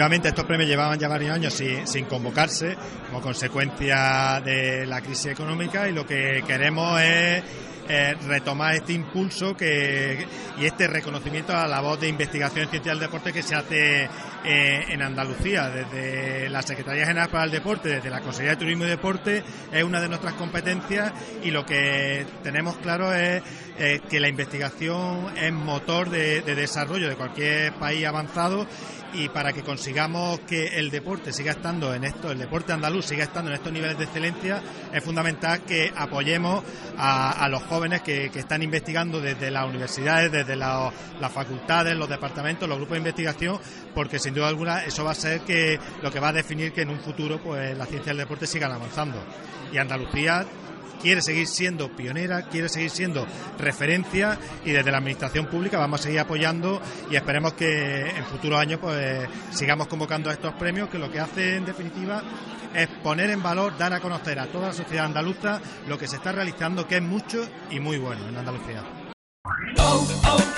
Realmente estos premios llevaban ya varios años sin, convocarse como consecuencia de la crisis económica y lo que queremos es retomar este impulso que, y este reconocimiento a la voz de investigación en ciencia del deporte que se hace eh, en Andalucía. Desde la Secretaría General para el Deporte, desde la Consejería de Turismo y Deporte, es una de nuestras competencias y lo que tenemos claro es eh, que la investigación es motor de desarrollo de cualquier país avanzado y para que consigamos que el deporte siga estando en esto, el deporte andaluz siga estando en estos niveles de excelencia, es fundamental que apoyemos a, los jóvenes que, están investigando desde las universidades, desde las facultades, los departamentos, los grupos de investigación, porque sin duda alguna eso va a ser que lo que va a definir que en un futuro pues la ciencia del deporte sigan avanzando. Y Andalucía quiere seguir siendo pionera, quiere seguir siendo referencia y desde la administración pública vamos a seguir apoyando y esperemos que en futuros años pues sigamos convocando a estos premios que lo que hace en definitiva es poner en valor, dar a conocer a toda la sociedad andaluza lo que se está realizando que es mucho y muy bueno en Andalucía. Oh, oh,